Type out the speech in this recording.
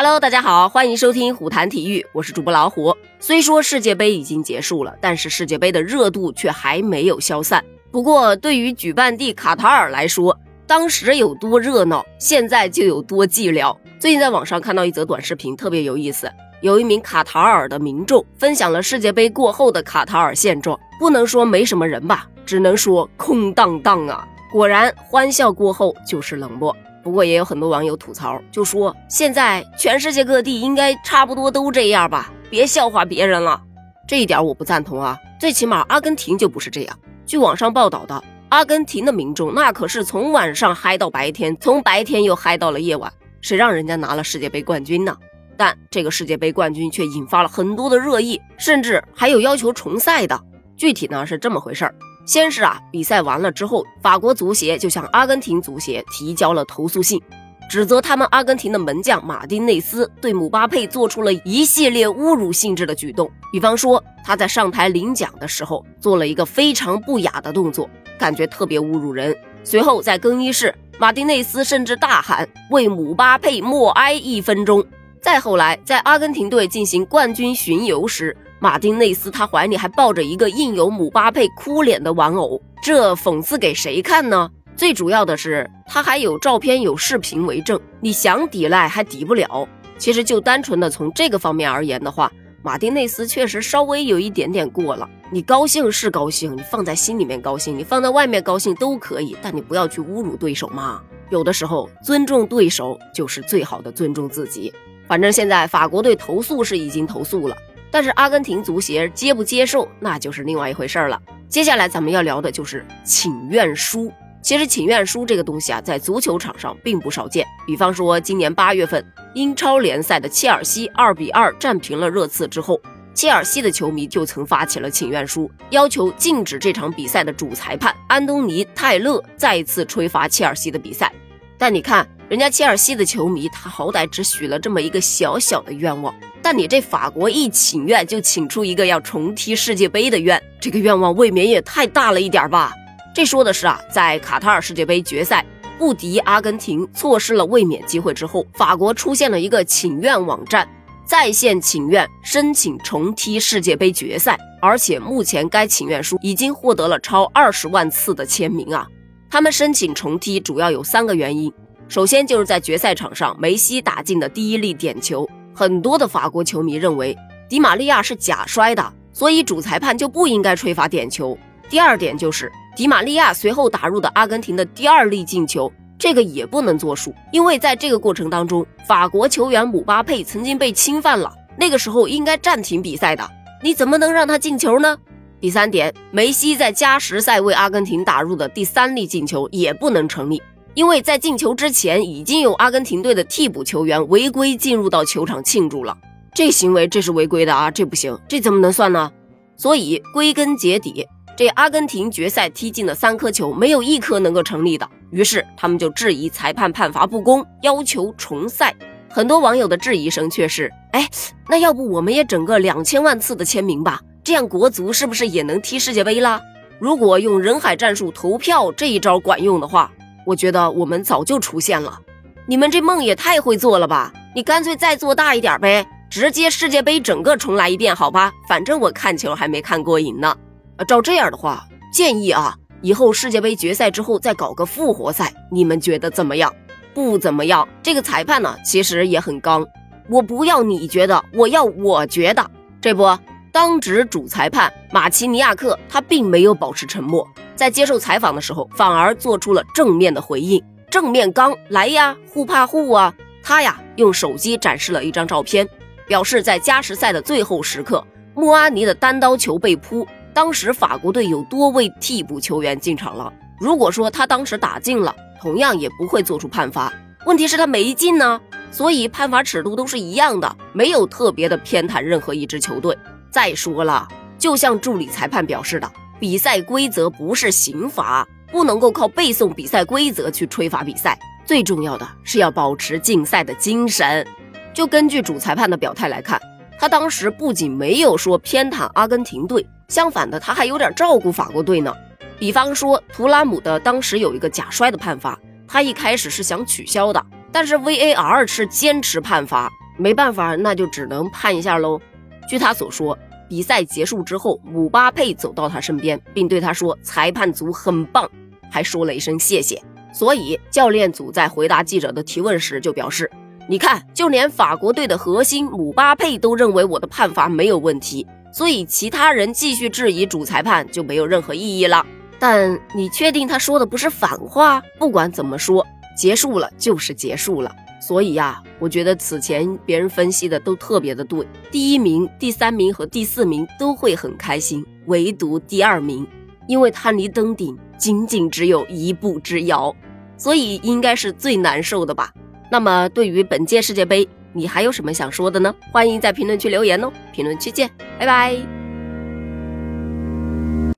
Hello，大家好，欢迎收听虎谈体育，我是主播老虎。虽说世界杯已经结束了，但是世界杯的热度却还没有消散。不过，对于举办地卡塔尔来说，当时有多热闹，现在就有多寂寥。最近在网上看到一则短视频，特别有意思。有一名卡塔尔的民众分享了世界杯过后的卡塔尔现状，不能说没什么人吧，只能说空荡荡啊。果然，欢笑过后就是冷漠。不过也有很多网友吐槽，就说现在全世界各地应该差不多都这样吧，别笑话别人了。这一点我不赞同啊，最起码阿根廷就不是这样。据网上报道的，阿根廷的民众那可是从晚上嗨到白天，从白天又嗨到了夜晚，谁让人家拿了世界杯冠军呢？但这个世界杯冠军却引发了很多的热议，甚至还有要求重赛的。具体呢是这么回事儿。先是啊，比赛完了之后，法国足协就向阿根廷足协提交了投诉信，指责他们阿根廷的门将马丁内斯对姆巴佩做出了一系列侮辱性质的举动。比方说，他在上台领奖的时候做了一个非常不雅的动作，感觉特别侮辱人。随后在更衣室，马丁内斯甚至大喊为姆巴佩默哀一分钟。再后来，在阿根廷队进行冠军巡游时。马丁内斯他怀里还抱着一个印有姆巴佩哭脸的玩偶，这讽刺给谁看呢？最主要的是他还有照片有视频为证，你想抵赖还抵不了。其实就单纯的从这个方面而言的话，马丁内斯确实稍微有一点点过了。你高兴是高兴，你放在心里面高兴，你放在外面高兴都可以，但你不要去侮辱对手嘛。有的时候尊重对手就是最好的尊重自己。反正现在法国队投诉是已经投诉了。但是阿根廷足协接不接受，那就是另外一回事了。接下来咱们要聊的就是请愿书。其实请愿书这个东西啊，在足球场上并不少见。比方说，今年八月份，英超联赛的切尔西二比二战平了热刺之后，切尔西的球迷就曾发起了请愿书，要求禁止这场比赛的主裁判安东尼泰勒再次吹罚切尔西的比赛。但你看，人家切尔西的球迷，他好歹只许了这么一个小小的愿望。但你这法国一请愿就请出一个要重踢世界杯的愿，这个愿望未免也太大了一点吧？这说的是啊，在卡塔尔世界杯决赛不敌阿根廷，错失了卫冕机会之后，法国出现了一个请愿网站，在线请愿申请重踢世界杯决赛，而且目前该请愿书已经获得了超二十万次的签名啊！他们申请重踢主要有三个原因，首先就是在决赛场上梅西打进的第一粒点球。很多的法国球迷认为迪玛利亚是假摔的，所以主裁判就不应该吹罚点球。第二点就是迪玛利亚随后打入的阿根廷的第二粒进球，这个也不能作数，因为在这个过程当中，法国球员姆巴佩曾经被侵犯了，那个时候应该暂停比赛的，你怎么能让他进球呢？第三点，梅西在加时赛为阿根廷打入的第三粒进球也不能成立。因为在进球之前，已经有阿根廷队的替补球员违规进入到球场庆祝了，这行为这是违规的啊，这不行，这怎么能算呢？所以归根结底，这阿根廷决赛踢进的三颗球没有一颗能够成立的，于是他们就质疑裁判判罚不公，要求重赛。很多网友的质疑声却是：哎，那要不我们也整个两千万次的签名吧，这样国足是不是也能踢世界杯啦？如果用人海战术投票这一招管用的话。我觉得我们早就出现了，你们这梦也太会做了吧！你干脆再做大一点呗，直接世界杯整个重来一遍，好吧？反正我看球还没看过瘾呢。照这样的话，建议啊，以后世界杯决赛之后再搞个复活赛，你们觉得怎么样？不怎么样。这个裁判呢，其实也很刚。我不要你觉得，我要我觉得。这不，当值主裁判马奇尼亚克他并没有保持沉默。在接受采访的时候，反而做出了正面的回应，正面刚来呀，互怕互啊。他呀，用手机展示了一张照片，表示在加时赛的最后时刻，穆阿尼的单刀球被扑，当时法国队有多位替补球员进场了。如果说他当时打进了，同样也不会做出判罚。问题是，他没进呢，所以判罚尺度都是一样的，没有特别的偏袒任何一支球队。再说了，就像助理裁判表示的。比赛规则不是刑罚，不能够靠背诵比赛规则去吹罚比赛。最重要的是要保持竞赛的精神。就根据主裁判的表态来看，他当时不仅没有说偏袒阿根廷队，相反的他还有点照顾法国队呢。比方说图拉姆的当时有一个假摔的判罚，他一开始是想取消的，但是 VAR 是坚持判罚。没办法，那就只能判一下喽。据他所说，比赛结束之后，姆巴佩走到他身边，并对他说：“裁判组很棒。”还说了一声谢谢。所以教练组在回答记者的提问时就表示：“你看，就连法国队的核心姆巴佩都认为我的判罚没有问题，所以其他人继续质疑主裁判就没有任何意义了。”但你确定他说的不是反话？不管怎么说，结束了就是结束了。所以呀，我觉得此前别人分析的都特别的对。第一名、第三名和第四名都会很开心，唯独第二名，因为他离登顶仅仅只有一步之遥，所以应该是最难受的吧。那么，对于本届世界杯，你还有什么想说的呢？欢迎在评论区留言哦。评论区见，拜拜。